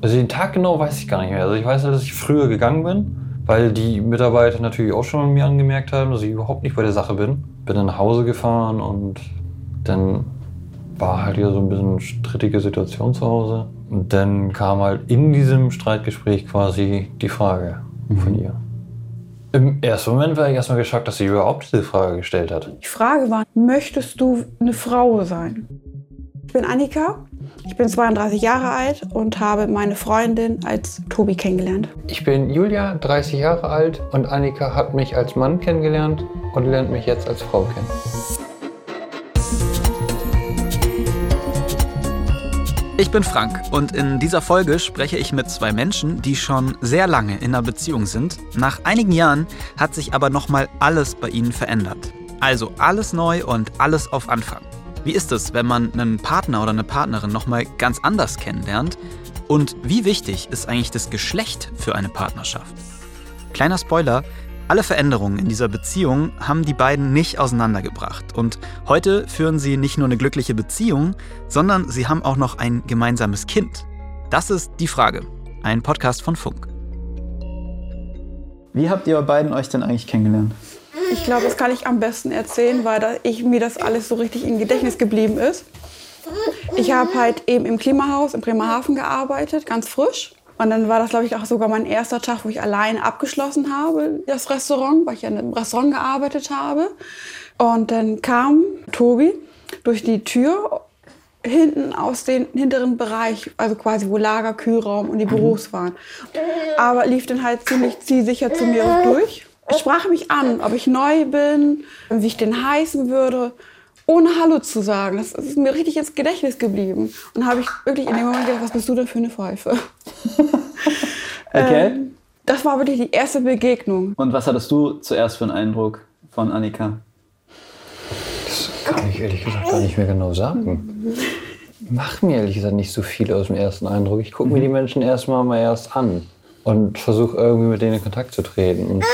Also den Tag genau weiß ich gar nicht mehr. Also ich weiß, dass ich früher gegangen bin, weil die Mitarbeiter natürlich auch schon mir angemerkt haben, dass ich überhaupt nicht bei der Sache bin. Bin dann nach Hause gefahren und dann war halt wieder so ein bisschen strittige Situation zu Hause. Und dann kam halt in diesem Streitgespräch quasi die Frage von ihr. Im ersten Moment war ich erstmal geschockt, dass sie überhaupt diese Frage gestellt hat. Die Frage war, möchtest du eine Frau sein? Ich bin Annika, ich bin 32 Jahre alt und habe meine Freundin als Tobi kennengelernt. Ich bin Julia, 30 Jahre alt und Annika hat mich als Mann kennengelernt und lernt mich jetzt als Frau kennen. Ich bin Frank und in dieser Folge spreche ich mit zwei Menschen, die schon sehr lange in einer Beziehung sind. Nach einigen Jahren hat sich aber nochmal alles bei ihnen verändert. Also alles neu und alles auf Anfang. Wie ist es, wenn man einen Partner oder eine Partnerin nochmal ganz anders kennenlernt? Und wie wichtig ist eigentlich das Geschlecht für eine Partnerschaft? Kleiner Spoiler, alle Veränderungen in dieser Beziehung haben die beiden nicht auseinandergebracht. Und heute führen sie nicht nur eine glückliche Beziehung, sondern sie haben auch noch ein gemeinsames Kind. Das ist die Frage. Ein Podcast von Funk. Wie habt ihr beiden euch denn eigentlich kennengelernt? Ich glaube, das kann ich am besten erzählen, weil da ich, mir das alles so richtig im Gedächtnis geblieben ist. Ich habe halt eben im Klimahaus in Bremerhaven gearbeitet, ganz frisch. Und dann war das, glaube ich, auch sogar mein erster Tag, wo ich alleine abgeschlossen habe, das Restaurant, weil ich ja in einem Restaurant gearbeitet habe. Und dann kam Tobi durch die Tür hinten aus dem hinteren Bereich, also quasi wo Lager, Kühlraum und die Büros waren. Aber lief dann halt ziemlich zielsicher zu mir durch sprach mich an, ob ich neu bin, wie ich den heißen würde, ohne Hallo zu sagen. Das ist mir richtig ins Gedächtnis geblieben. Und habe ich wirklich in dem Moment gedacht, was bist du denn für eine Pfeife? okay. Ähm, das war wirklich die erste Begegnung. Und was hattest du zuerst für einen Eindruck von Annika? Das kann ich ehrlich gesagt gar nicht mehr genau sagen. Macht mir ehrlich gesagt nicht so viel aus dem ersten Eindruck. Ich gucke mir die Menschen erstmal mal erst an und versuche irgendwie mit denen in Kontakt zu treten. Und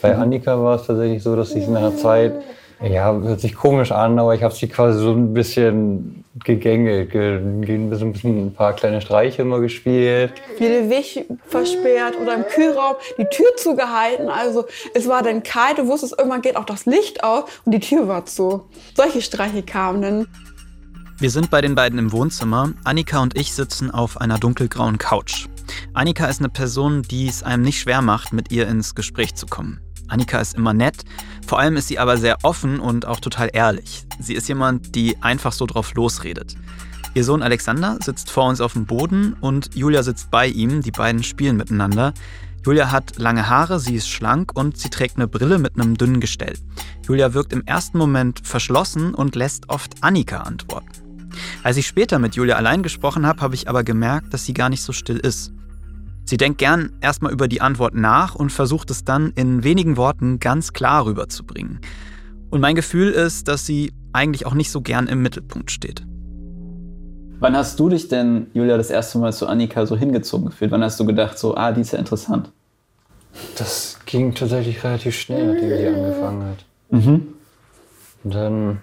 bei Annika war es tatsächlich so, dass ich in einer Zeit, ja, hört sich komisch an, aber ich habe sie quasi so ein bisschen gegängelt, ein, bisschen, ein paar kleine Streiche immer gespielt. Viele Weg versperrt oder im Kühlraum die Tür zugehalten. Also es war dann kalt, du wusstest, irgendwann geht auch das Licht aus und die Tür war zu. Solche Streiche kamen dann. Wir sind bei den beiden im Wohnzimmer. Annika und ich sitzen auf einer dunkelgrauen Couch. Annika ist eine Person, die es einem nicht schwer macht, mit ihr ins Gespräch zu kommen. Annika ist immer nett, vor allem ist sie aber sehr offen und auch total ehrlich. Sie ist jemand, die einfach so drauf losredet. Ihr Sohn Alexander sitzt vor uns auf dem Boden und Julia sitzt bei ihm. Die beiden spielen miteinander. Julia hat lange Haare, sie ist schlank und sie trägt eine Brille mit einem dünnen Gestell. Julia wirkt im ersten Moment verschlossen und lässt oft Annika antworten. Als ich später mit Julia allein gesprochen habe, habe ich aber gemerkt, dass sie gar nicht so still ist. Sie denkt gern erstmal über die Antwort nach und versucht es dann in wenigen Worten ganz klar rüberzubringen. Und mein Gefühl ist, dass sie eigentlich auch nicht so gern im Mittelpunkt steht. Wann hast du dich denn, Julia, das erste Mal zu Annika so hingezogen gefühlt? Wann hast du gedacht, so, ah, die ist ja interessant? Das ging tatsächlich relativ schnell, nachdem sie angefangen hat. Mhm. Und dann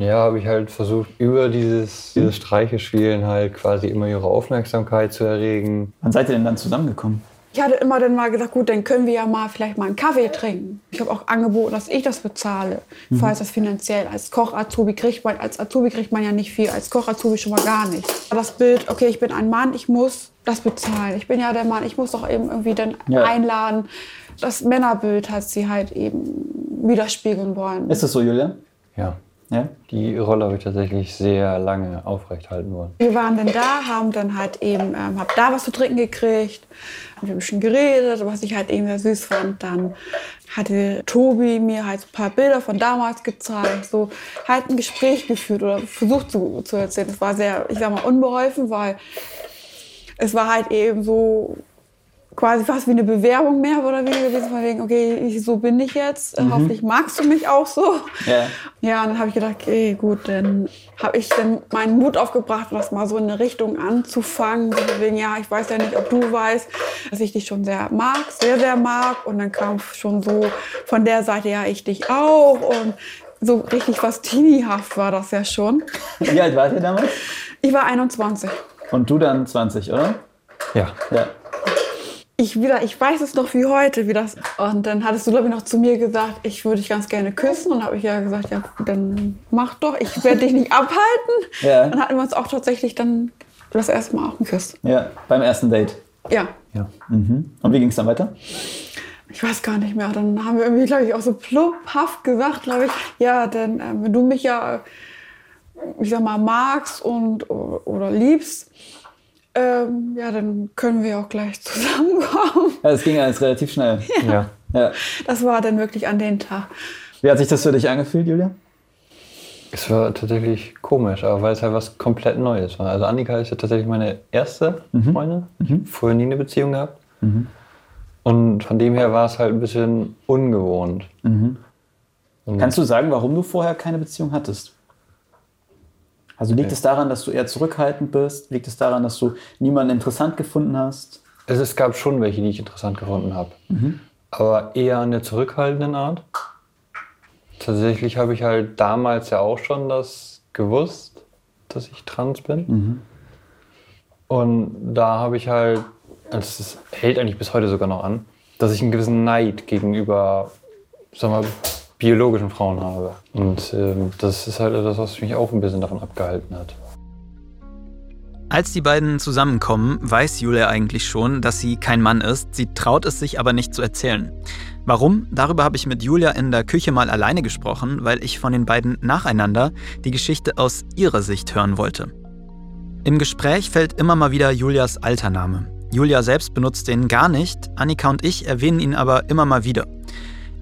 ja, habe ich halt versucht, über dieses, dieses Streichespielen halt quasi immer ihre Aufmerksamkeit zu erregen. Wann seid ihr denn dann zusammengekommen? Ich hatte immer dann mal gesagt, gut, dann können wir ja mal vielleicht mal einen Kaffee trinken. Ich habe auch angeboten, dass ich das bezahle, mhm. falls das finanziell. Als Koch-Azubi kriegt man, als Azubi kriegt man ja nicht viel, als Koch-Azubi schon mal gar nicht. Das Bild, okay, ich bin ein Mann, ich muss das bezahlen. Ich bin ja der Mann, ich muss doch eben irgendwie dann ja. einladen. Das Männerbild hat sie halt eben widerspiegeln wollen. Ist das so, Julia? Ja. Ja? Die Rolle habe ich tatsächlich sehr lange aufrechthalten wollen. Wir waren dann da, haben dann halt eben, ähm, hab da was zu trinken gekriegt, haben ein bisschen geredet, was ich halt eben sehr süß fand. Dann hatte Tobi mir halt ein paar Bilder von damals gezeigt, so halt ein Gespräch geführt oder versucht zu, zu erzählen. Das war sehr, ich sag mal, unbeholfen, weil es war halt eben so quasi fast wie eine Bewerbung mehr oder weniger gewesen, von wegen, okay, so bin ich jetzt, mhm. hoffentlich magst du mich auch so. Ja, ja und dann habe ich gedacht, okay, gut, dann habe ich dann meinen Mut aufgebracht, das mal so in eine Richtung anzufangen, von wegen, ja, ich weiß ja nicht, ob du weißt, dass ich dich schon sehr mag, sehr, sehr mag und dann kam schon so von der Seite, ja, ich dich auch und so richtig fast teenie-haft war das ja schon. Wie alt wart ihr damals? Ich war 21. Und du dann 20, oder? Ja. Ja. Ich, wieder, ich weiß es noch wie heute, wie das. Und dann hattest du, glaube ich, noch zu mir gesagt, ich würde dich ganz gerne küssen. Und habe ich ja gesagt, ja, dann mach doch, ich werde dich nicht abhalten. Ja. Dann hatten wir uns auch tatsächlich dann das erste Mal auch geküsst. Ja, beim ersten Date. Ja. ja. Mhm. Und wie ging es dann weiter? Ich weiß gar nicht mehr. Dann haben wir irgendwie, glaube ich, auch so plupphaft gesagt, glaube ich, ja, denn äh, wenn du mich ja, ich sag mal, magst und oder, oder liebst, ähm, ja, dann können wir auch gleich zusammenkommen. Ja, es ging alles relativ schnell. ja. Ja. Das war dann wirklich an den Tag. Wie hat sich das für dich angefühlt, Julia? Es war tatsächlich komisch, aber weil es halt was komplett Neues war. Also Annika ist ja tatsächlich meine erste Freundin. Ich hab vorher nie eine Beziehung gehabt. Und von dem her war es halt ein bisschen ungewohnt. Und Kannst du sagen, warum du vorher keine Beziehung hattest? Also liegt Nee. es daran, dass du eher zurückhaltend bist? Liegt es daran, dass du niemanden interessant gefunden hast? es, es gab schon welche, die ich interessant gefunden habe. Aber eher an der zurückhaltenden Art. Tatsächlich habe ich halt damals ja auch schon das gewusst, dass ich trans bin. Und da habe ich halt, also das hält eigentlich bis heute sogar noch an, dass ich einen gewissen Neid gegenüber, sag mal, biologischen Frauen habe. Und ähm, das ist halt etwas, was mich auch ein bisschen davon abgehalten hat. Als die beiden zusammenkommen, weiß Julia eigentlich schon, dass sie kein Mann ist. Sie traut es sich aber nicht zu erzählen. Warum? Darüber habe ich mit Julia in der Küche mal alleine gesprochen, weil ich von den beiden nacheinander die Geschichte aus ihrer Sicht hören wollte. Im Gespräch fällt immer mal wieder Julias alter Name. Julia selbst benutzt den gar nicht, Annika und ich erwähnen ihn aber immer mal wieder.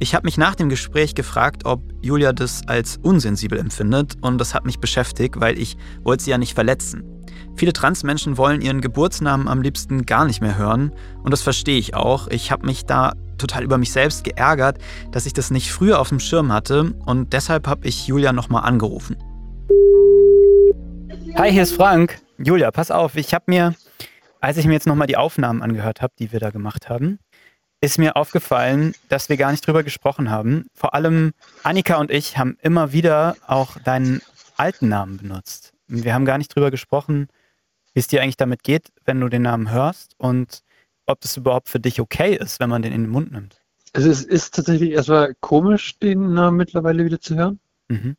Ich habe mich nach dem Gespräch gefragt, ob Julia das als unsensibel empfindet und das hat mich beschäftigt, weil ich wollte sie ja nicht verletzen. Viele Transmenschen wollen ihren Geburtsnamen am liebsten gar nicht mehr hören und das verstehe ich auch. Ich habe mich da total über mich selbst geärgert, dass ich das nicht früher auf dem Schirm hatte und deshalb habe ich Julia nochmal angerufen. Hi, hier ist Frank. Julia, pass auf, ich habe mir, als ich mir jetzt nochmal die Aufnahmen angehört habe, die wir da gemacht haben, ist mir aufgefallen, dass wir gar nicht drüber gesprochen haben. Vor allem Annika und ich haben immer wieder auch deinen alten Namen benutzt. Wir haben gar nicht drüber gesprochen, wie es dir eigentlich damit geht, wenn du den Namen hörst und ob das überhaupt für dich okay ist, wenn man den in den Mund nimmt. Also es ist tatsächlich erstmal komisch, den Namen mittlerweile wieder zu hören, Mhm.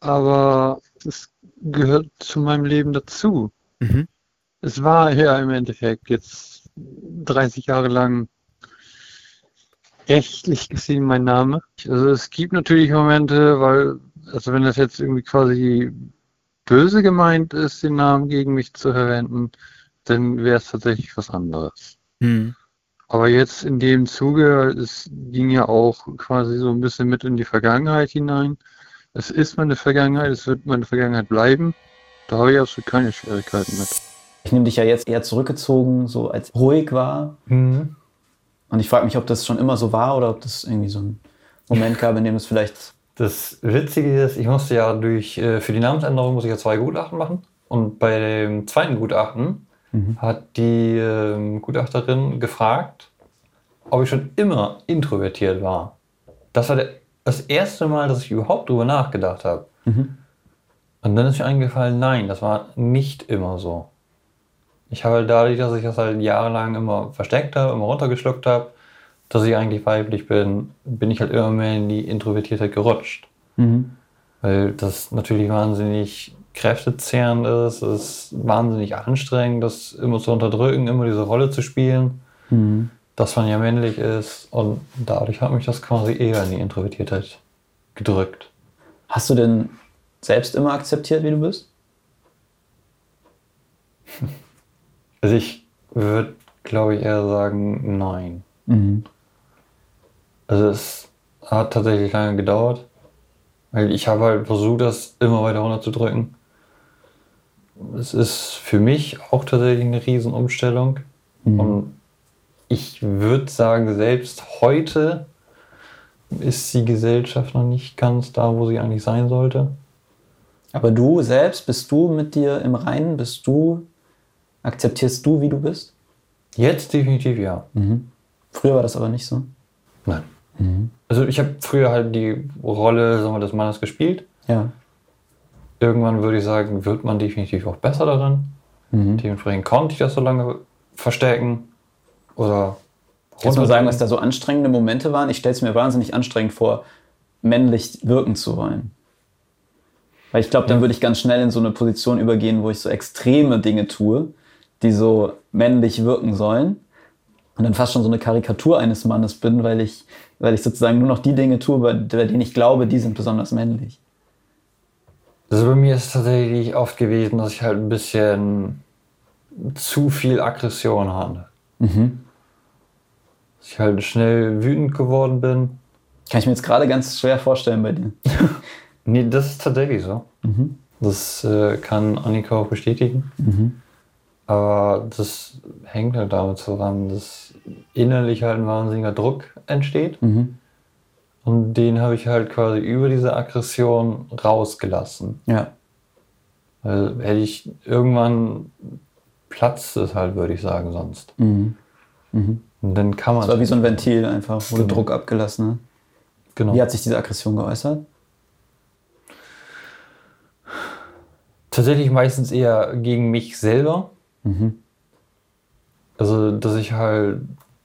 aber es gehört zu meinem Leben dazu. Mhm. Es war ja im Endeffekt jetzt 30 Jahre lang rechtlich gesehen mein Name. Also es gibt natürlich Momente, weil, also wenn das jetzt irgendwie quasi böse gemeint ist, den Namen gegen mich zu verwenden, dann wäre es tatsächlich was anderes. Mhm. Aber jetzt in dem Zuge, es ging ja auch quasi so ein bisschen mit in die Vergangenheit hinein. Es ist meine Vergangenheit, es wird meine Vergangenheit bleiben. Da habe ich absolut keine Schwierigkeiten mit. Ich nehme dich ja jetzt eher zurückgezogen, so als ruhig war. Und ich frage mich, ob das schon immer so war oder ob das irgendwie so ein Moment gab, in dem es vielleicht. Das Witzige ist, ich musste ja durch, äh, für die Namensänderung muss ich ja zwei Gutachten machen. Und bei dem zweiten Gutachten hat die ähm, Gutachterin gefragt, ob ich schon immer introvertiert war. Das war der, das erste Mal, dass ich überhaupt drüber nachgedacht habe. Und dann ist mir eingefallen, nein, das war nicht immer so. Ich habe halt dadurch, dass ich das halt jahrelang immer versteckt habe, immer runtergeschluckt habe, dass ich eigentlich weiblich bin, bin ich halt immer mehr in die Introvertiertheit gerutscht. Weil das natürlich wahnsinnig kräftezehrend ist, es ist wahnsinnig anstrengend, das immer zu unterdrücken, immer diese Rolle zu spielen, dass man ja männlich ist. Und dadurch hat mich das quasi eher in die Introvertiertheit gedrückt. Hast du denn selbst immer akzeptiert, wie du bist? Also ich würde, glaube ich, eher sagen, nein. Also es hat tatsächlich lange gedauert, weil ich habe halt versucht, das immer weiter runterzudrücken. Es ist für mich auch tatsächlich eine Riesenumstellung. Und ich würde sagen, selbst heute ist die Gesellschaft noch nicht ganz da, wo sie eigentlich sein sollte. Aber du selbst, bist du mit dir im Reinen? Bist du, akzeptierst du, wie du bist? Jetzt definitiv ja. Früher war das aber nicht so. Nein. Also ich habe früher halt die Rolle sagen wir, des Mannes gespielt. Ja. Irgendwann würde ich sagen, wird man definitiv auch besser darin. Dementsprechend konnte ich das so lange verstecken oder Kannst du mal sagen, was da so anstrengende Momente waren? Ich stelle es mir wahnsinnig anstrengend vor, männlich wirken zu wollen. Weil ich glaube, dann würde ich ganz schnell in so eine Position übergehen, wo ich so extreme Dinge tue, die so männlich wirken sollen. Und dann fast schon so eine Karikatur eines Mannes bin, weil ich, weil ich sozusagen nur noch die Dinge tue, bei, bei denen ich glaube, die sind besonders männlich. Also bei mir ist es tatsächlich oft gewesen, dass ich halt ein bisschen zu viel Aggression hatte. Dass ich halt schnell wütend geworden bin. Kann ich mir jetzt gerade ganz schwer vorstellen bei dir. Nee, das ist tatsächlich so. Das äh, kann Annika auch bestätigen. Aber das hängt halt damit zusammen, dass innerlich halt ein wahnsinniger Druck entsteht. Und den habe ich halt quasi über diese Aggression rausgelassen. Ja. Weil hätte ich irgendwann platzt es halt, würde ich sagen, sonst. Und dann kann man. Das war wie so ein Ventil einfach, wurde Genau. Druck abgelassen. Ne? genau. Wie hat sich diese Aggression geäußert? Tatsächlich meistens eher gegen mich selber. Also, dass ich halt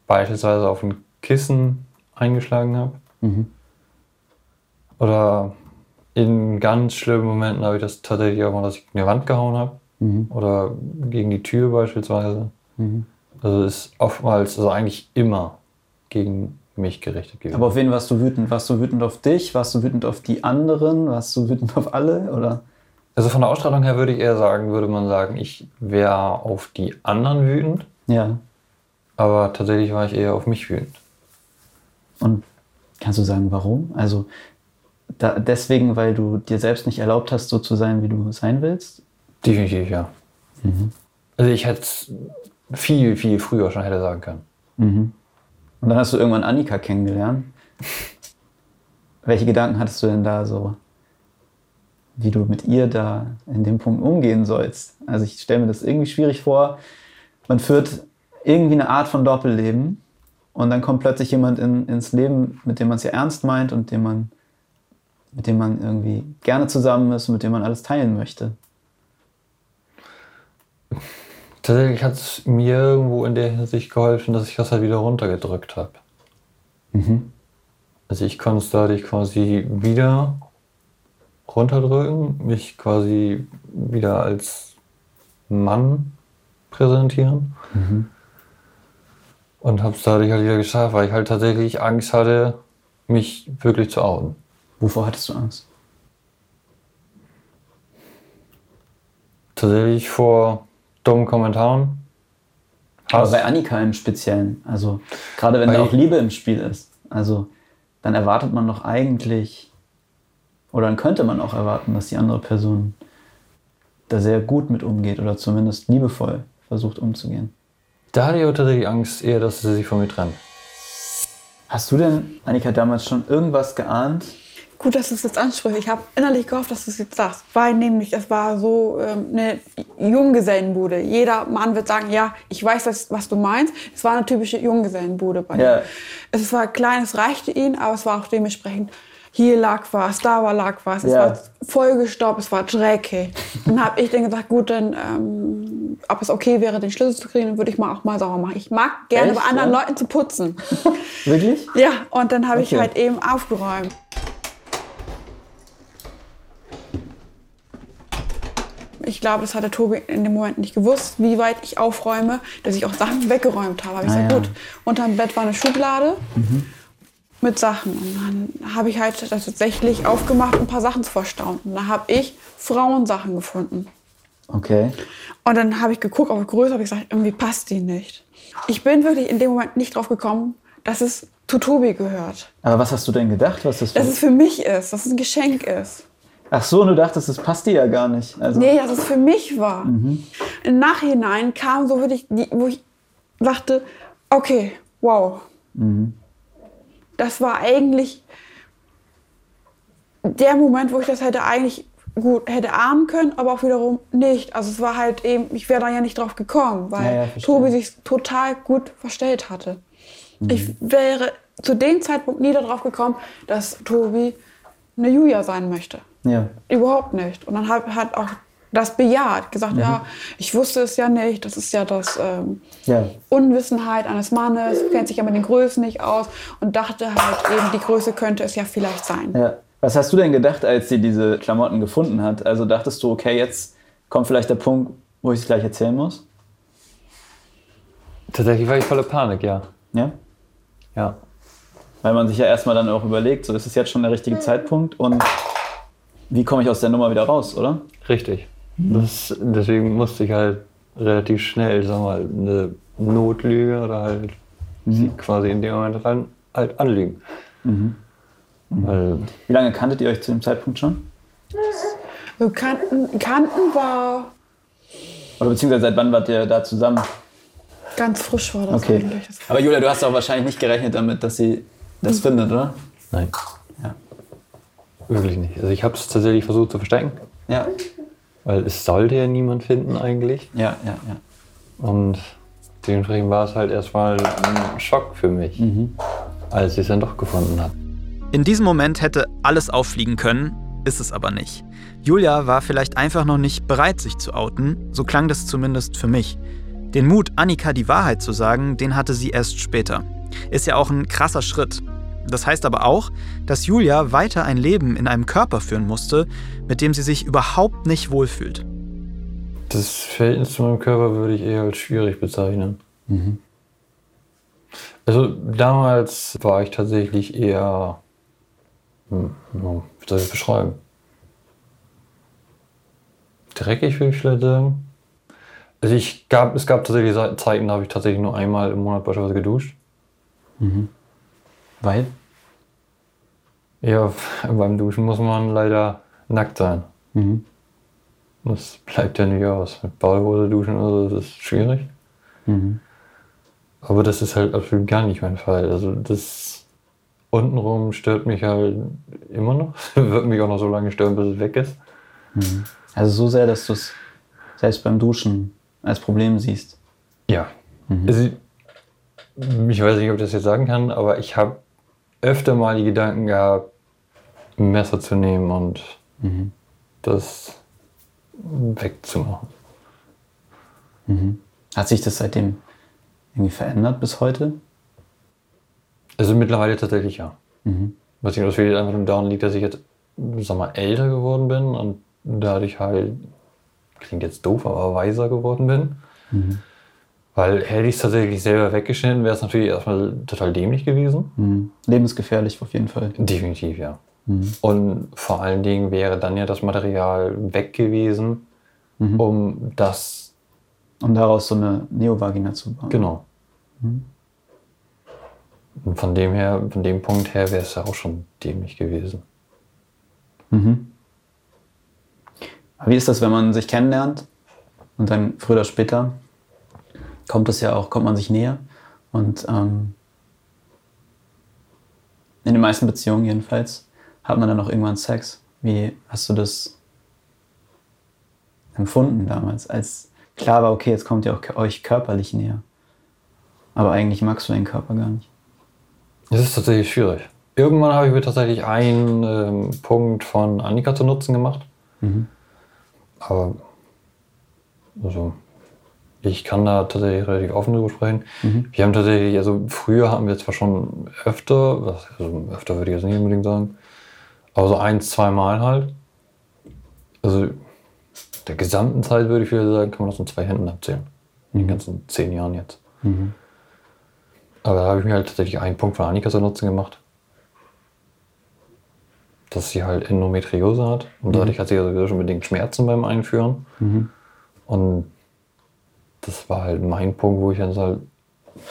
beispielsweise auf ein Kissen eingeschlagen habe. Oder in ganz schlimmen Momenten habe ich das tatsächlich auch mal, dass ich gegen die Wand gehauen habe. Oder gegen die Tür beispielsweise. Also ist oftmals, also eigentlich immer gegen mich gerichtet gewesen. Aber auf wen warst du wütend? Warst du wütend auf dich? Warst du wütend auf die anderen? Warst du wütend auf alle? Oder? Also von der Ausstrahlung her würde ich eher sagen, würde man sagen, ich wäre auf die anderen wütend. Ja. Aber tatsächlich war ich eher auf mich wütend. Und kannst du sagen, warum? Also da, deswegen, weil du dir selbst nicht erlaubt hast, so zu sein, wie du sein willst? Definitiv, ja. Also ich hätte es viel, viel früher schon hätte sagen können. Und dann hast du irgendwann Annika kennengelernt. Welche Gedanken hattest du denn da so, wie du mit ihr da in dem Punkt umgehen sollst? Also ich stelle mir das irgendwie schwierig vor. Man führt irgendwie eine Art von Doppelleben und dann kommt plötzlich jemand in, ins Leben, mit dem man es ja ernst meint und dem man, mit dem man irgendwie gerne zusammen ist und mit dem man alles teilen möchte. Tatsächlich hat es mir irgendwo in der Hinsicht geholfen, dass ich das halt wieder runtergedrückt habe. Also ich konnte es dadurch quasi wieder runterdrücken, mich quasi wieder als Mann präsentieren. Und habe es dadurch halt wieder geschafft, weil ich halt tatsächlich Angst hatte, mich wirklich zu outen. Wovor hattest du Angst? Tatsächlich vor dummen Kommentaren. Aber bei Annika im Speziellen, also gerade wenn da auch Liebe im Spiel ist, also dann erwartet man doch eigentlich, oder dann könnte man auch erwarten, dass die andere Person da sehr gut mit umgeht oder zumindest liebevoll versucht umzugehen. Da hatte ich aber tatsächlich Angst eher, dass sie sich von mir trennt. Hast du denn, Annika, damals schon irgendwas geahnt? Gut, dass du es jetzt ansprichst. Ich habe innerlich gehofft, dass du es jetzt sagst. Weil nämlich, es war so ähm, eine Junggesellenbude. Jeder Mann wird sagen, ja, ich weiß, was, was du meinst. Es war eine typische Junggesellenbude bei Ja. ihm. Es war klein, es reichte ihn, aber es war auch dementsprechend, hier lag was, da war lag was. Es Ja. war vollgestopft, es war dreckig. Dann habe ich dann gesagt, gut, dann, ähm, ob es okay wäre, den Schlüssel zu kriegen, dann würde ich mal auch mal sauber machen. Ich mag gerne Echt, bei anderen ja? Leuten zu putzen. Wirklich? Ja, und dann habe ich Okay. halt eben aufgeräumt. Ich glaube, das hat der Tobi in dem Moment nicht gewusst, wie weit ich aufräume, dass ich auch Sachen weggeräumt habe. Hab ich Ah, gesagt, ja. gut, unterm Bett war eine Schublade mit Sachen. Und dann habe ich halt tatsächlich aufgemacht, um ein paar Sachen zu verstauen. Und da habe ich Frauensachen gefunden. Okay. Und dann habe ich geguckt auf Größe, habe ich gesagt, irgendwie passt die nicht. Ich bin wirklich in dem Moment nicht drauf gekommen, dass es zu Tobi gehört. Aber was hast du denn gedacht, was das Dass es für mich ist, dass es ein Geschenk ist. Ach so, und du dachtest, das passt dir ja gar nicht. Also, Nee, dass es für mich war. Im Nachhinein kam so wirklich, die, wo ich dachte, okay, wow. Das war eigentlich der Moment, wo ich das hätte eigentlich gut hätte ahnen können, aber auch wiederum nicht. Also es war halt eben, ich wäre da ja nicht drauf gekommen, weil Ja, ja. Tobi sich total gut verstellt hatte. Ich wäre zu dem Zeitpunkt nie darauf gekommen, dass Tobi eine Julia sein möchte. Ja. Überhaupt nicht. Und dann hat, hat auch das bejaht. Gesagt, ja, ich wusste es ja nicht. Das ist ja das ähm, Ja. Unwissenheit eines Mannes, kennt sich ja mit den Größen nicht aus und dachte halt eben, die Größe könnte es ja vielleicht sein. ja. Was hast du denn gedacht, als sie diese Klamotten gefunden hat? Also dachtest du, okay, jetzt kommt vielleicht der Punkt, wo ich es gleich erzählen muss? Tatsächlich war ich voller Panik, ja. Ja? Ja. Weil man sich ja erstmal dann auch überlegt, so ist es jetzt schon der richtige Zeitpunkt und wie komme ich aus der Nummer wieder raus, oder? Richtig. Das, deswegen musste ich halt relativ schnell, sag mal, eine Notlüge oder halt sie quasi in dem Moment rein, halt anlügen. Weil, Wie lange kanntet ihr euch zu dem Zeitpunkt schon? So Kanten, Kanten war Oder beziehungsweise seit wann wart ihr da zusammen? ganz frisch war das Okay. eigentlich. Das Aber Julia, du hast auch wahrscheinlich nicht gerechnet damit, dass sie das findet, oder? nein. Ja. Wirklich nicht. Also ich habe es tatsächlich versucht zu verstecken, Ja, weil es sollte ja niemand finden eigentlich. ja, ja, ja. Und dementsprechend war es halt erstmal ein Schock für mich, als ich es dann doch gefunden habe. In diesem Moment hätte alles auffliegen können, ist es aber nicht. Julia war vielleicht einfach noch nicht bereit, sich zu outen, so klang das zumindest für mich. Den Mut, Annika die Wahrheit zu sagen, den hatte sie erst später. Ist ja auch ein krasser Schritt. Das heißt aber auch, dass Julia weiter ein Leben in einem Körper führen musste, mit dem sie sich überhaupt nicht wohlfühlt. Das Verhältnis zu meinem Körper würde ich eher als schwierig bezeichnen. Also damals war ich tatsächlich eher, hm, hm, wie soll ich das beschreiben? Dreckig würde ich vielleicht sagen. Also ich gab, es gab tatsächlich Ze- Zeiten, da habe ich tatsächlich nur einmal im Monat beispielsweise geduscht. Weil? Ja, beim Duschen muss man leider nackt sein. Das bleibt ja nicht aus. Mit Badehose duschen oder so, das ist schwierig. Aber das ist halt absolut gar nicht mein Fall. Also das untenrum stört mich halt immer noch. Wird mich auch noch so lange stören, bis es weg ist. Also so sehr, dass du es selbst beim Duschen als Problem siehst. Ja. Also, ich weiß nicht, ob ich das jetzt sagen kann, aber ich habe öfter mal die Gedanken gehabt, ein Messer zu nehmen und das wegzumachen. Hat sich das seitdem irgendwie verändert bis heute? Also mittlerweile tatsächlich ja. Was ich vielleicht einfach nur daran liegt, dass ich jetzt, sag mal, älter geworden bin und dadurch halt, klingt jetzt doof, aber weiser geworden bin. Weil hätte ich es tatsächlich selber weggeschnitten, wäre es natürlich erstmal total dämlich gewesen. Mhm. Lebensgefährlich auf jeden Fall. Definitiv, ja. Und vor allen Dingen wäre dann ja das Material weg gewesen, um das, Um daraus so eine Neovagina zu bauen. genau. Und von dem her, von dem Punkt her wäre es ja auch schon dämlich gewesen. Aber wie ist das, wenn man sich kennenlernt und dann früher oder später kommt es ja auch, kommt man sich näher und ähm, in den meisten Beziehungen jedenfalls hat man dann auch irgendwann Sex. Wie hast du das empfunden damals, als klar war, okay, jetzt kommt ihr auch euch körperlich näher. Aber eigentlich magst du deinen Körper gar nicht. Es ist tatsächlich schwierig. Irgendwann habe ich mir tatsächlich einen ähm, Punkt von Annika zu Nutzen gemacht. Aber also, ich kann da tatsächlich relativ offen drüber sprechen. Wir haben tatsächlich, also früher hatten wir zwar schon öfter, also öfter würde ich jetzt nicht unbedingt sagen, aber so ein, zwei Mal halt. Also der gesamten Zeit würde ich wieder sagen, kann man das in zwei Händen abzählen. In den ganzen zehn Jahren jetzt. Aber da habe ich mir halt tatsächlich einen Punkt von Annika zu Nutzen gemacht. Dass sie halt Endometriose hat. Und dadurch hat sie ja sowieso schon bedingt Schmerzen beim Einführen. Und das war halt mein Punkt, wo ich dann halt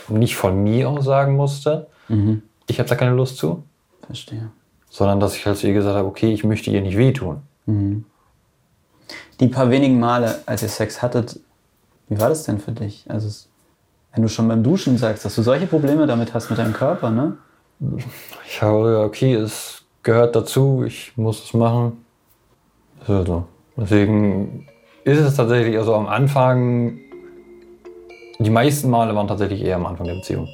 nicht von mir aus sagen musste, ich habe da keine Lust zu, Verstehe. sondern dass ich halt zu ihr gesagt habe, okay, ich möchte ihr nicht wehtun. Die paar wenigen Male, als ihr Sex hattet, wie war das denn für dich? Also, wenn du schon beim Duschen sagst, dass du solche Probleme damit hast mit deinem Körper, ne? Ich habe, okay, es gehört dazu, ich muss es machen. So, so. Deswegen ist es tatsächlich, also am Anfang, die meisten Male waren tatsächlich eher am Anfang der Beziehung.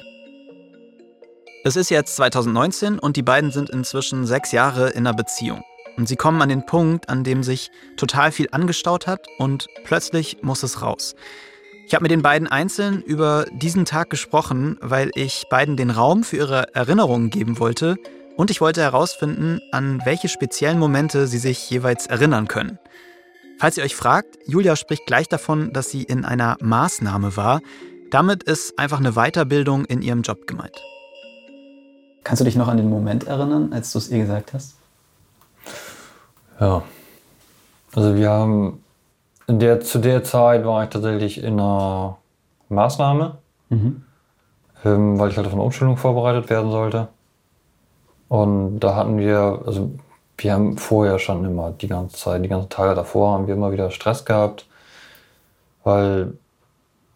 Es ist jetzt 2019 und die beiden sind inzwischen sechs Jahre in einer Beziehung. Und sie kommen an den Punkt, an dem sich total viel angestaut hat und plötzlich muss es raus. Ich habe mit den beiden einzeln über diesen Tag gesprochen, weil ich beiden den Raum für ihre Erinnerungen geben wollte und ich wollte herausfinden, an welche speziellen Momente sie sich jeweils erinnern können. Falls ihr euch fragt, Julia spricht gleich davon, dass sie in einer Maßnahme war. Damit ist einfach eine Weiterbildung in ihrem Job gemeint. Kannst du dich noch an den Moment erinnern, als du es ihr gesagt hast? Ja. Also wir haben in der, zu der Zeit war ich tatsächlich in einer Maßnahme, Mhm. ähm, weil ich halt auf eine Umschulung vorbereitet werden sollte. Und da hatten wir, also wir haben vorher schon immer die ganze Zeit, die ganzen Tage davor haben wir immer wieder Stress gehabt, weil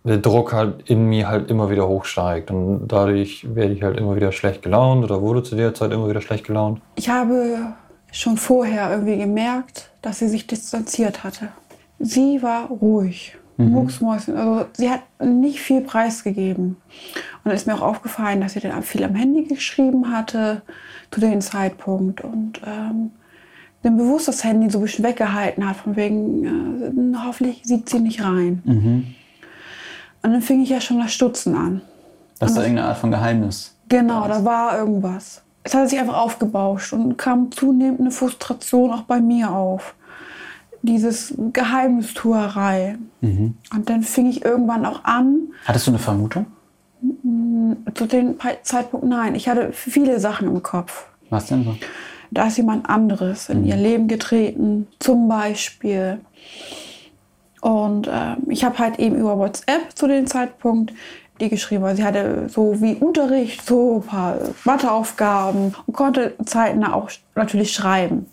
der Druck halt in mir halt immer wieder hochsteigt. Und dadurch werde ich halt immer wieder schlecht gelaunt oder wurde zu der Zeit immer wieder schlecht gelaunt. Ich habe schon vorher irgendwie gemerkt, dass sie sich distanziert hatte. Sie war ruhig, Mucksmäuschen. Also sie hat nicht viel preisgegeben. Und dann ist mir auch aufgefallen, dass sie dann viel am Handy geschrieben hatte zu dem Zeitpunkt und ähm, dann bewusst das Handy so ein bisschen weggehalten hat, von wegen, äh, hoffentlich sieht sie nicht rein. Und dann fing ich ja schon das Stutzen an. Das ist da irgendeine Art von Geheimnis. Genau, da war irgendwas. Es hat sich einfach aufgebauscht und kam zunehmend eine Frustration auch bei mir auf. Dieses Geheimnistuerei. Und dann fing ich irgendwann auch an, Hattest du eine Vermutung? zu dem Zeitpunkt, nein, ich hatte viele Sachen im Kopf. Was denn so? Da ist jemand anderes in ihr Leben getreten, zum Beispiel. Und ähm, ich habe halt eben über WhatsApp zu dem Zeitpunkt die geschrieben, weil sie hatte so wie Unterricht, so ein paar Matheaufgaben und konnte zeitnah auch natürlich schreiben.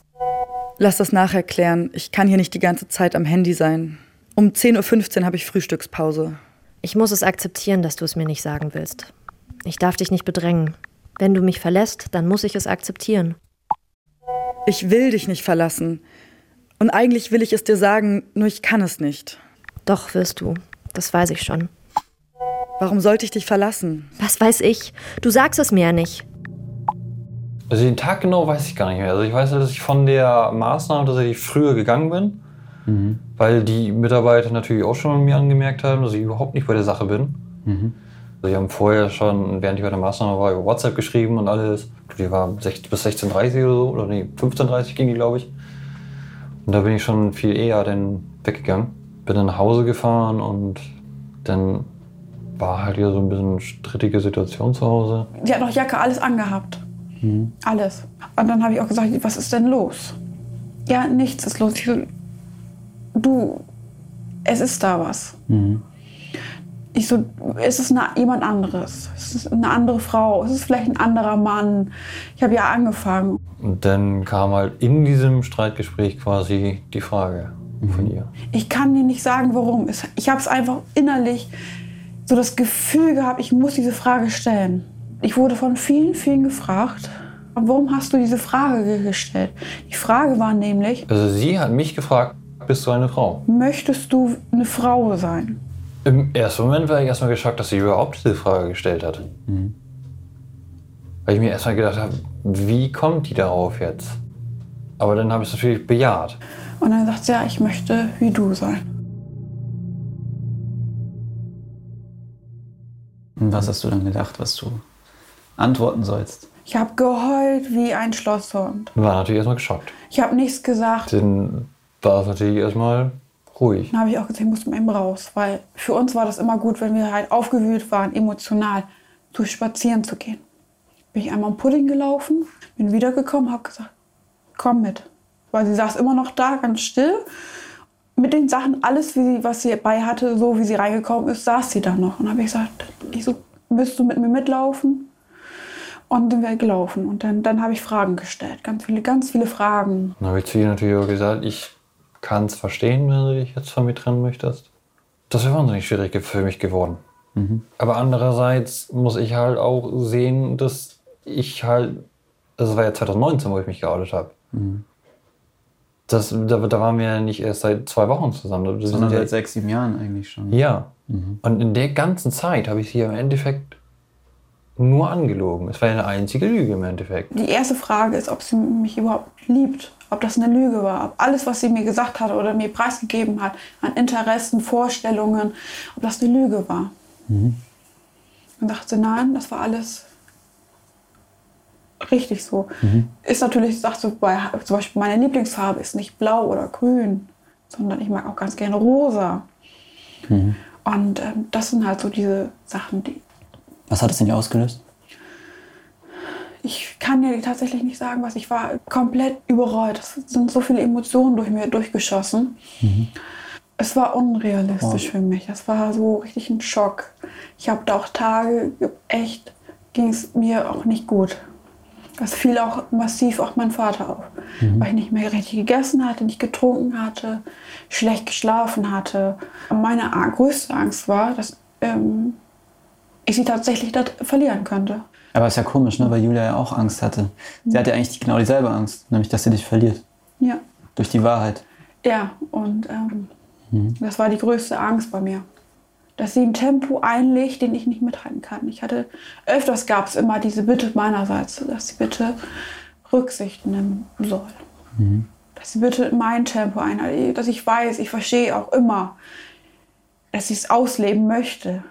Lass das nachher klären. Ich kann hier nicht die ganze Zeit am Handy sein. Um 10.15 Uhr habe ich Frühstückspause. Ich muss es akzeptieren, dass du es mir nicht sagen willst. Ich darf dich nicht bedrängen. Wenn du mich verlässt, dann muss ich es akzeptieren. Ich will dich nicht verlassen. Und eigentlich will ich es dir sagen, nur ich kann es nicht. Doch wirst du. Das weiß ich schon. Warum sollte ich dich verlassen? Was weiß ich? Du sagst es mir ja nicht. Also den Tag genau weiß ich gar nicht mehr. Also ich weiß, dass ich von der Maßnahme tatsächlich früher gegangen bin, weil die Mitarbeiter natürlich auch schon mir angemerkt haben, dass ich überhaupt nicht bei der Sache bin. Also die haben vorher schon, während ich bei der Maßnahme war, über WhatsApp geschrieben und alles. Die war 16, bis 16.30 oder so, oder nee, 15.30 ging die, glaube ich. Und da bin ich schon viel eher dann weggegangen. Bin dann nach Hause gefahren und dann war halt wieder so ein bisschen strittige Situation zu Hause. Sie hat noch Jacke, alles angehabt. Alles. Und dann habe ich auch gesagt, was ist denn los? Ja, nichts ist los. Ich so, du, es ist da was. Ich so, es ist eine, jemand anderes. Es ist eine andere Frau. Es ist vielleicht ein anderer Mann. Ich habe ja angefangen. Und dann kam halt in diesem Streitgespräch quasi die Frage von ihr. Ich kann dir nicht sagen, warum. Es- Ich habe es einfach innerlich so das Gefühl gehabt, ich muss diese Frage stellen. Ich wurde von vielen, vielen gefragt, warum hast du diese Frage gestellt? Die Frage war nämlich, Also sie hat mich gefragt, bist du eine Frau? möchtest du eine Frau sein? Im ersten Moment war ich erstmal geschockt, dass sie überhaupt diese Frage gestellt hat. Weil ich mir erstmal gedacht habe, wie kommt die darauf jetzt? Aber dann habe ich es natürlich bejaht. Und dann sagt sie, ja, ich möchte wie du sein. Und was hast du dann gedacht, was du antworten sollst? Ich habe geheult wie ein Schlosshund. War natürlich erstmal geschockt. Ich habe nichts gesagt. Dann war es natürlich erstmal ruhig. Dann habe ich auch gesagt, ich muss mal eben raus. Weil für uns war das immer gut, wenn wir halt aufgewühlt waren, emotional, zu spazieren zu gehen. Bin ich einmal am Pudding gelaufen, bin wiedergekommen, habe gesagt, komm mit. Weil sie saß immer noch da, ganz still. Mit den Sachen, alles, wie sie, was sie bei hatte, so wie sie reingekommen ist, saß sie da noch. Und habe ich gesagt, ich so, willst du mit mir mitlaufen? Und dann wir gelaufen. Und dann, dann habe ich Fragen gestellt. Ganz viele, ganz viele Fragen. Dann habe ich zu ihr natürlich auch gesagt, ich kann es verstehen, wenn du dich jetzt von mir trennen möchtest. Das wäre wahnsinnig schwierig für mich geworden. Aber andererseits muss ich halt auch sehen, dass ich halt, das war ja 2019, wo ich mich geoutet habe. Das, da, da waren wir ja nicht erst seit zwei Wochen zusammen. Das Sondern sind ja, seit sechs, sieben Jahren eigentlich schon. ja. Und in der ganzen Zeit habe ich sie im Endeffekt nur angelogen. Es war ja eine einzige Lüge im Endeffekt. Die erste Frage ist, ob sie mich überhaupt liebt. Ob das eine Lüge war. Ob alles, was sie mir gesagt hat oder mir preisgegeben hat, an Interessen, Vorstellungen, ob das eine Lüge war. Mhm. Und dachte, nein, das war alles richtig so. Mhm. Ist natürlich, sagst du, bei, zum Beispiel meine Lieblingsfarbe ist nicht blau oder grün, sondern ich mag auch ganz gerne rosa. Mhm. Und ähm, das sind halt so diese Sachen, die Was hat es dir ausgelöst? ich kann dir tatsächlich nicht sagen, was ich war. Komplett überrollt. Es sind so viele Emotionen durch mir durchgeschossen. Es war unrealistisch für mich. Es war so richtig ein Schock. Ich habe da auch Tage, echt ging es mir auch nicht gut. Das fiel auch massiv auch mein Vater auf. Weil ich nicht mehr richtig gegessen hatte, nicht getrunken hatte, schlecht geschlafen hatte. Meine größte Angst war, dass ähm, ich sie tatsächlich da verlieren könnte. Aber ist ja komisch, ne? weil Julia ja auch Angst hatte. Sie hatte eigentlich genau dieselbe Angst, nämlich dass sie dich verliert. Ja. Durch die Wahrheit. Ja, und ähm, das war die größte Angst bei mir. Dass sie ein Tempo einlegt, den ich nicht mithalten kann. Ich hatte, öfters gab es immer diese Bitte meinerseits, dass sie bitte Rücksicht nehmen soll. Dass sie bitte mein Tempo einhält. Dass ich weiß, ich verstehe auch immer, dass sie es ausleben möchte.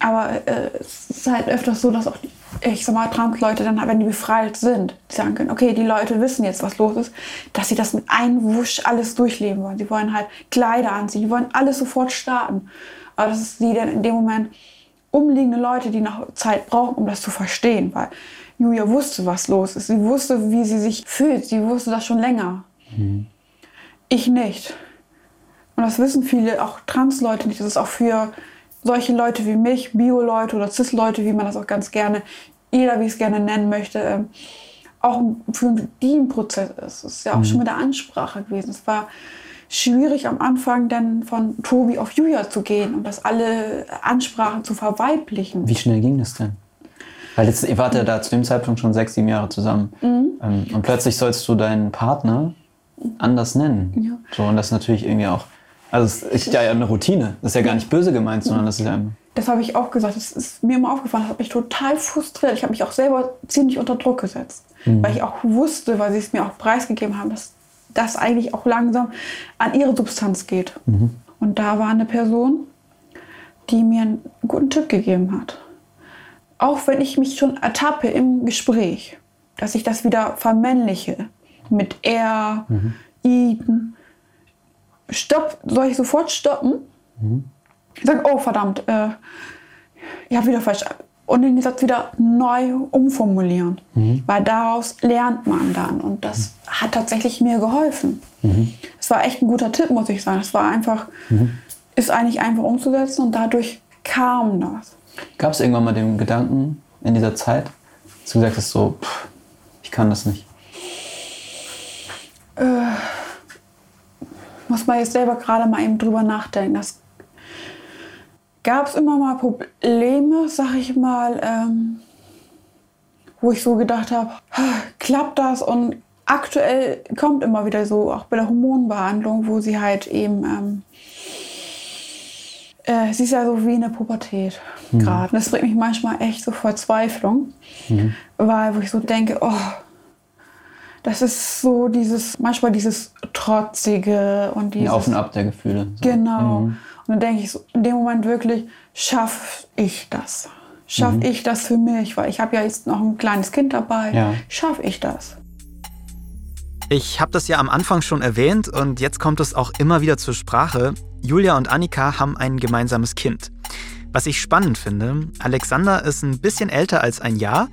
Aber äh, es ist halt öfters so, dass auch die, ich sag mal, Transleute dann, wenn die befreit sind, die sagen können, okay, die Leute wissen jetzt, was los ist, dass sie das mit einem Wusch alles durchleben wollen. Sie wollen halt Kleider anziehen, die wollen alles sofort starten. Aber das ist die dann in dem Moment umliegende Leute, die noch Zeit brauchen, um das zu verstehen, weil Julia wusste, was los ist. Sie wusste, wie sie sich fühlt. Sie wusste das schon länger. Ich nicht. Und das wissen viele, auch Trans-Leute nicht. Das ist auch für solche Leute wie mich, Bio-Leute oder Cis-Leute, wie man das auch ganz gerne, jeder wie es gerne nennen möchte, ähm, auch für die ein Prozess ist. Es ist ja auch schon mit der Ansprache gewesen. Es war schwierig am Anfang dann von Tobi auf Julia zu gehen und das alle Ansprachen zu verweiblichen. Wie schnell ging das denn? Weil jetzt, ihr wart ja da zu dem Zeitpunkt schon sechs, sieben Jahre zusammen. Ähm, und plötzlich sollst du deinen Partner anders nennen. Ja. So, und das ist natürlich irgendwie auch. Also, es ist ja eine Routine. Das ist ja gar nicht böse gemeint, sondern das ist ja. Das habe ich auch gesagt. Das ist mir immer aufgefallen. Das hat mich total frustriert. Ich habe mich auch selber ziemlich unter Druck gesetzt. Weil ich auch wusste, weil sie es mir auch preisgegeben haben, dass das eigentlich auch langsam an ihre Substanz geht. Und da war eine Person, die mir einen guten Tipp gegeben hat. Auch wenn ich mich schon ertappe im Gespräch, dass ich das wieder vermännliche mit er, ihn. Stopp, soll ich sofort stoppen? Ich sage, oh verdammt, äh, ich habe wieder falsch. Und den Satz wieder neu umformulieren. Weil daraus lernt man dann. Und das hat tatsächlich mir geholfen. Es war echt ein guter Tipp, muss ich sagen. Es war einfach, ist eigentlich einfach umzusetzen und dadurch kam das. Gab es irgendwann mal den Gedanken in dieser Zeit, dass du gesagt hast, so, pff, ich kann das nicht. Muss man jetzt selber gerade mal eben drüber nachdenken. Das gab es immer mal Probleme, sag ich mal, ähm, wo ich so gedacht habe, klappt das? Und aktuell kommt immer wieder so, auch bei der Hormonbehandlung, wo sie halt eben, ähm, äh, sie ist ja so wie in der Pubertät gerade. Das bringt mich manchmal echt so Verzweiflung, weil wo ich so denke, oh, das ist so dieses, manchmal dieses Trotzige und Ein dieses. Auf und Ab der Gefühle. So. Genau. Und dann denke ich so, in dem Moment wirklich, schaffe ich das? Schaffe ich das für mich? Weil ich habe ja jetzt noch ein kleines Kind dabei. Ja. Schaffe ich das? Ich habe das ja am Anfang schon erwähnt und jetzt kommt es auch immer wieder zur Sprache. Julia und Annika haben ein gemeinsames Kind. Was ich spannend finde, Alexander ist ein bisschen älter als ein Jahr,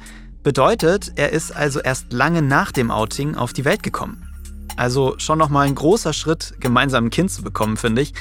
bedeutet, er ist also erst lange nach dem Outing auf die Welt gekommen. Also schon nochmal ein großer Schritt, gemeinsam ein Kind zu bekommen, finde ich.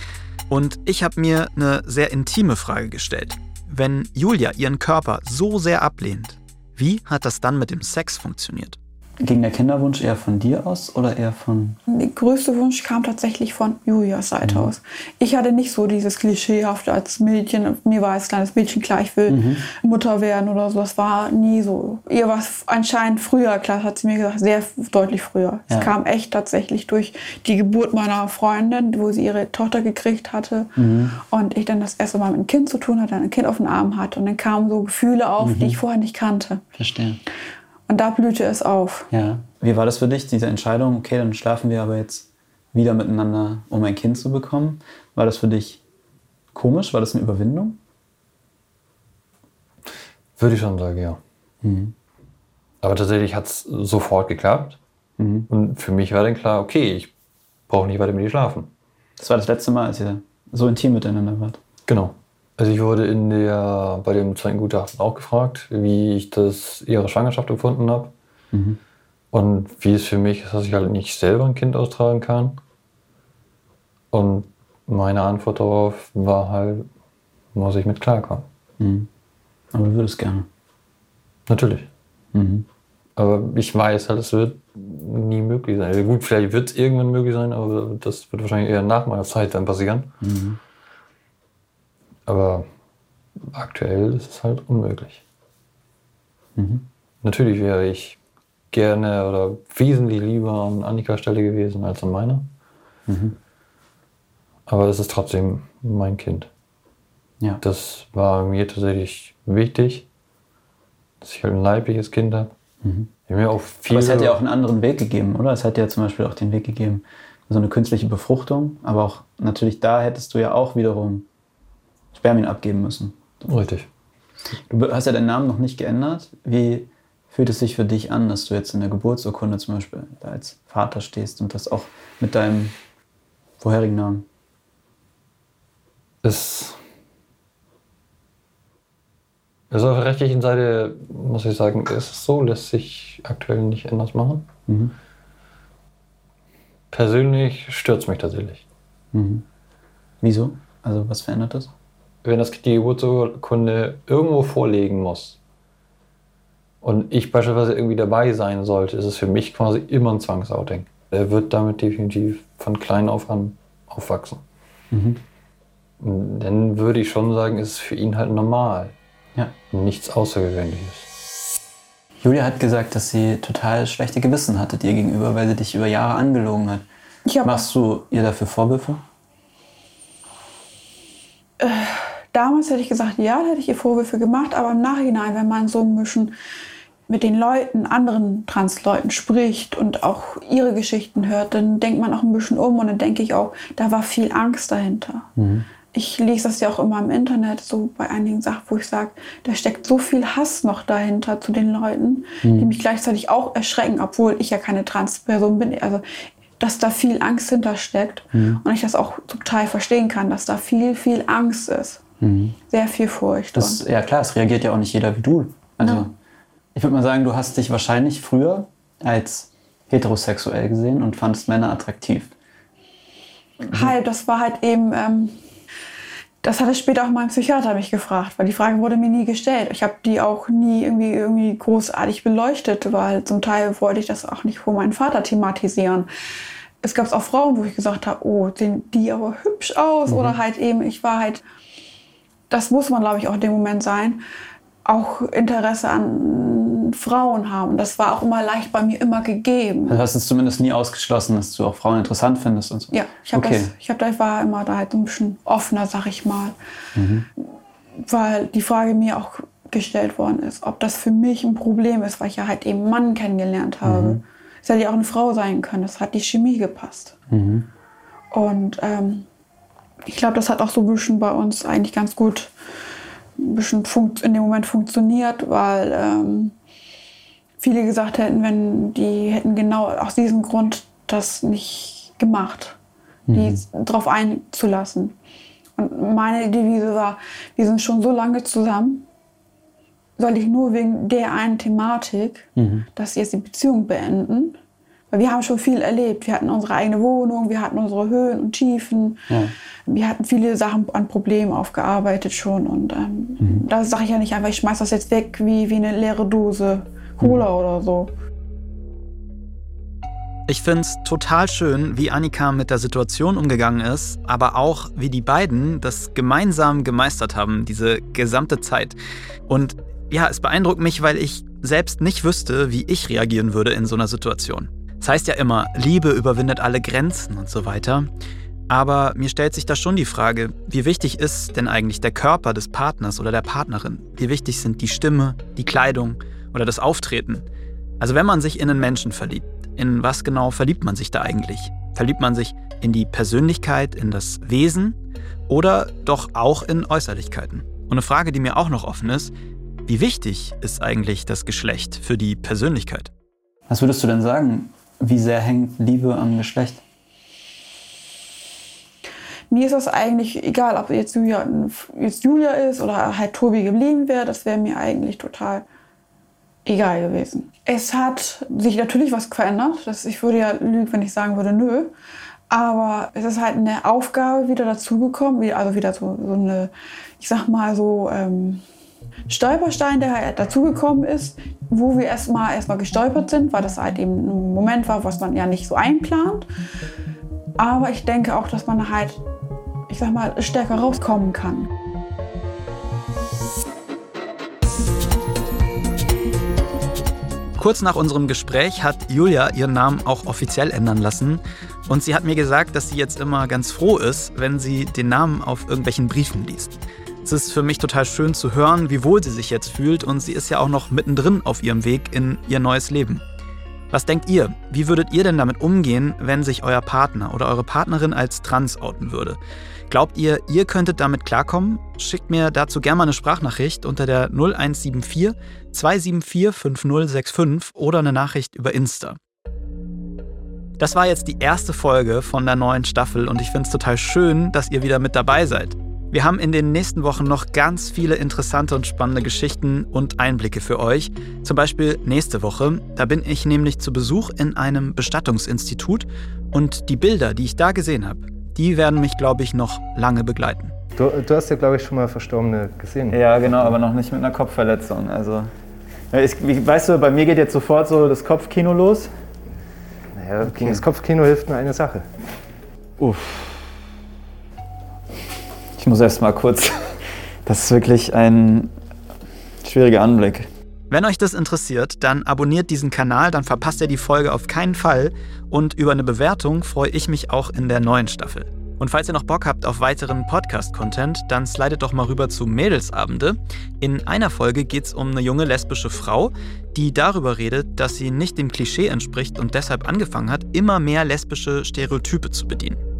Und ich habe mir eine sehr intime Frage gestellt. Wenn Julia ihren Körper so sehr ablehnt, wie hat das dann mit dem Sex funktioniert? Ging der Kinderwunsch eher von dir aus oder eher von. Der größte Wunsch kam tatsächlich von Julias Seite aus. Ich hatte nicht so dieses Klischeehafte als Mädchen. Mir war als kleines Mädchen klar, ich will Mutter werden oder so. Das war nie so. Ihr war es anscheinend früher, klar, hat sie mir gesagt, sehr deutlich früher. Ja. Es kam echt tatsächlich durch die Geburt meiner Freundin, wo sie ihre Tochter gekriegt hatte. Und ich dann das erste Mal mit einem Kind zu tun hatte, ein Kind auf dem Arm hatte. Und dann kamen so Gefühle auf, die ich vorher nicht kannte. Verstehe. Und da blühte es auf. Ja. Wie war das für dich, diese Entscheidung, okay, dann schlafen wir aber jetzt wieder miteinander, um ein Kind zu bekommen? War das für dich komisch? War das eine Überwindung? Würde ich schon sagen, ja. Aber tatsächlich hat es sofort geklappt. Und für mich war dann klar, okay, ich brauche nicht weiter mit ihr schlafen. Das war das letzte Mal, als ihr so intim miteinander wart. Genau. Also ich wurde in der, bei dem zweiten Gutachten auch gefragt, wie ich das ihre Schwangerschaft empfunden habe. Und wie es für mich ist, dass ich halt nicht selber ein Kind austragen kann. Und meine Antwort darauf war halt, muss ich mit klarkommen. Aber du würdest gerne. Natürlich. Aber ich weiß halt, es wird nie möglich sein. Gut, vielleicht wird es irgendwann möglich sein, aber das wird wahrscheinlich eher nach meiner Zeit dann passieren. Aber aktuell ist es halt unmöglich. Natürlich wäre ich gerne oder wesentlich lieber an Annikas Stelle gewesen als an meiner. Aber es ist trotzdem mein Kind. Ja. Das war mir tatsächlich wichtig, dass ich halt ein leibliches Kind habe. Ich habe mir auch viel Aber es hätte ja auch einen anderen Weg gegeben, oder? Es hätte ja zum Beispiel auch den Weg gegeben, so eine künstliche Befruchtung. Aber auch natürlich da hättest du ja auch wiederum Spermien abgeben müssen. Richtig. Du hast ja deinen Namen noch nicht geändert. Wie fühlt es sich für dich an, dass du jetzt in der Geburtsurkunde zum Beispiel da als Vater stehst und das auch mit deinem vorherigen Namen? Es also auf der rechtlichen Seite muss ich sagen, ist es so, lässt sich aktuell nicht anders machen. Persönlich stört es mich tatsächlich. Wieso? Also was verändert das? Wenn das die Geburtsurkunde irgendwo vorlegen muss und ich beispielsweise irgendwie dabei sein sollte, ist es für mich quasi immer ein Zwangsouting. Er wird damit definitiv von klein auf an aufwachsen. Und Dann würde ich schon sagen, ist es für ihn halt normal. Ja. Nichts Außergewöhnliches. Julia hat gesagt, dass sie total schlechte Gewissen hatte dir gegenüber, weil sie dich über Jahre angelogen hat. Machst du ihr dafür Vorwürfe? Damals hätte ich gesagt, ja, da hätte ich ihr Vorwürfe gemacht, aber im Nachhinein, wenn man so ein bisschen mit den Leuten, anderen Transleuten spricht und auch ihre Geschichten hört, dann denkt man auch ein bisschen um und dann denke ich auch, da war viel Angst dahinter. Ich lese das ja auch immer im Internet, so bei einigen Sachen, wo ich sage, da steckt so viel Hass noch dahinter zu den Leuten, die mich gleichzeitig auch erschrecken, obwohl ich ja keine Transperson bin. Also, dass da viel Angst hintersteckt und ich das auch total verstehen kann, dass da viel, viel Angst ist. Sehr viel Furcht. Das, ja klar, es reagiert ja auch nicht jeder wie du. Also Ja. ich würde mal sagen, du hast dich wahrscheinlich früher als heterosexuell gesehen und fandest Männer attraktiv. Halt, das war halt eben, ähm, das hatte später auch mein Psychiater mich gefragt, weil die Frage wurde mir nie gestellt. Ich habe die auch nie irgendwie, irgendwie großartig beleuchtet, weil zum Teil wollte ich das auch nicht vor meinem Vater thematisieren. Es gab auch Frauen, wo ich gesagt habe, oh, sehen die aber hübsch aus oder halt eben, ich war halt, das muss man glaube ich auch in dem Moment sein, auch Interesse an Frauen haben. Das war auch immer leicht bei mir immer gegeben. Du hast es zumindest nie ausgeschlossen, dass du auch Frauen interessant findest und so. Ja, ich habe okay. das, ich habe da ich war immer da halt ein bisschen offener, sag ich mal, weil die Frage mir auch gestellt worden ist, ob das für mich ein Problem ist, weil ich ja halt eben Mann kennengelernt habe. Es hätte ja auch eine Frau sein können. Das hat die Chemie gepasst. Und ähm, ich glaube, das hat auch so ein bisschen bei uns eigentlich ganz gut ein bisschen in dem Moment funktioniert, weil ähm, viele gesagt hätten, wenn die hätten genau aus diesem Grund das nicht gemacht, die darauf einzulassen. Und meine Devise war, wir sind schon so lange zusammen, soll ich nur wegen der einen Thematik, dass jetzt die Beziehung beenden? Weil wir haben schon viel erlebt. Wir hatten unsere eigene Wohnung, wir hatten unsere Höhen und Tiefen. Wir hatten viele Sachen an Problemen aufgearbeitet schon. Und ähm, da sage ich ja nicht einfach, ich schmeiß das jetzt weg wie, wie eine leere Dose Cola oder so. Ich finde es total schön, wie Annika mit der Situation umgegangen ist, aber auch, wie die beiden das gemeinsam gemeistert haben, diese gesamte Zeit. Und ja, es beeindruckt mich, weil ich selbst nicht wüsste, wie ich reagieren würde in so einer Situation. Das heißt ja immer, Liebe überwindet alle Grenzen und so weiter. Aber mir stellt sich da schon die Frage, wie wichtig ist denn eigentlich der Körper des Partners oder der Partnerin? Wie wichtig sind die Stimme, die Kleidung oder das Auftreten? Also wenn man sich in einen Menschen verliebt, in was genau verliebt man sich da eigentlich? Verliebt man sich in die Persönlichkeit, in das Wesen oder doch auch in Äußerlichkeiten? Und eine Frage, die mir auch noch offen ist, wie wichtig ist eigentlich das Geschlecht für die Persönlichkeit? Was würdest du denn sagen? Wie sehr hängt Liebe am Geschlecht? Mir ist das eigentlich egal, ob jetzt Julia, jetzt Julia ist oder halt Tobi geblieben wäre. Das wäre mir eigentlich total egal gewesen. Es hat sich natürlich was verändert. Das, ich würde ja lügen, wenn ich sagen würde, nö. Aber es ist halt eine Aufgabe wieder dazugekommen, also wieder so, so eine, ich sag mal so, ähm, Stolperstein, der halt dazugekommen ist, wo wir erstmal erstmal gestolpert sind, weil das halt eben ein Moment war, was man ja nicht so einplant. Aber ich denke auch, dass man halt, ich sag mal, stärker rauskommen kann. Kurz nach unserem Gespräch hat Julia ihren Namen auch offiziell ändern lassen. Und sie hat mir gesagt, dass sie jetzt immer ganz froh ist, wenn sie den Namen auf irgendwelchen Briefen liest. Es ist für mich total schön zu hören, wie wohl sie sich jetzt fühlt und sie ist ja auch noch mittendrin auf ihrem Weg in ihr neues Leben. Was denkt ihr? Wie würdet ihr denn damit umgehen, wenn sich euer Partner oder eure Partnerin als trans outen würde? Glaubt ihr, ihr könntet damit klarkommen? Schickt mir dazu gerne mal eine Sprachnachricht unter der 0174 274 5065 oder eine Nachricht über Insta. Das war jetzt die erste Folge von der neuen Staffel und ich finde es total schön, dass ihr wieder mit dabei seid. Wir haben in den nächsten Wochen noch ganz viele interessante und spannende Geschichten und Einblicke für euch. Zum Beispiel nächste Woche. Da bin ich nämlich zu Besuch in einem Bestattungsinstitut und die Bilder, die ich da gesehen habe, die werden mich, glaube ich, noch lange begleiten. Du, du hast ja, glaube ich, schon mal Verstorbene gesehen. Ja, genau, aber noch nicht mit einer Kopfverletzung. Also, ich, weißt du, bei mir geht jetzt sofort so das Kopfkino los. Naja, okay. gegen das Kopfkino hilft nur eine Sache. Uff. Ich muss erst mal kurz. Das ist wirklich ein schwieriger Anblick. Wenn euch das interessiert, dann abonniert diesen Kanal, dann verpasst ihr die Folge auf keinen Fall. Und über eine Bewertung freue ich mich auch in der neuen Staffel. Und falls ihr noch Bock habt auf weiteren Podcast-Content, dann slidet doch mal rüber zu Mädelsabende. In einer Folge geht es um eine junge lesbische Frau, die darüber redet, dass sie nicht dem Klischee entspricht und deshalb angefangen hat, immer mehr lesbische Stereotype zu bedienen.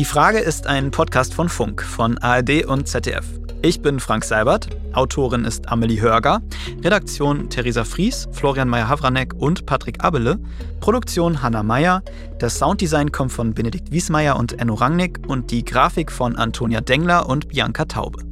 Die Frage ist ein Podcast von Funk, von ARD und ZDF. Ich bin Frank Seibert, Autorin ist Amelie Hörger, Redaktion Theresa Fries, Florian Meyer-Havranek und Patrick Abele, Produktion Hanna Meyer, das Sounddesign kommt von Benedikt Wiesmeier und Enno Rangnick und die Grafik von Antonia Dengler und Bianca Taube.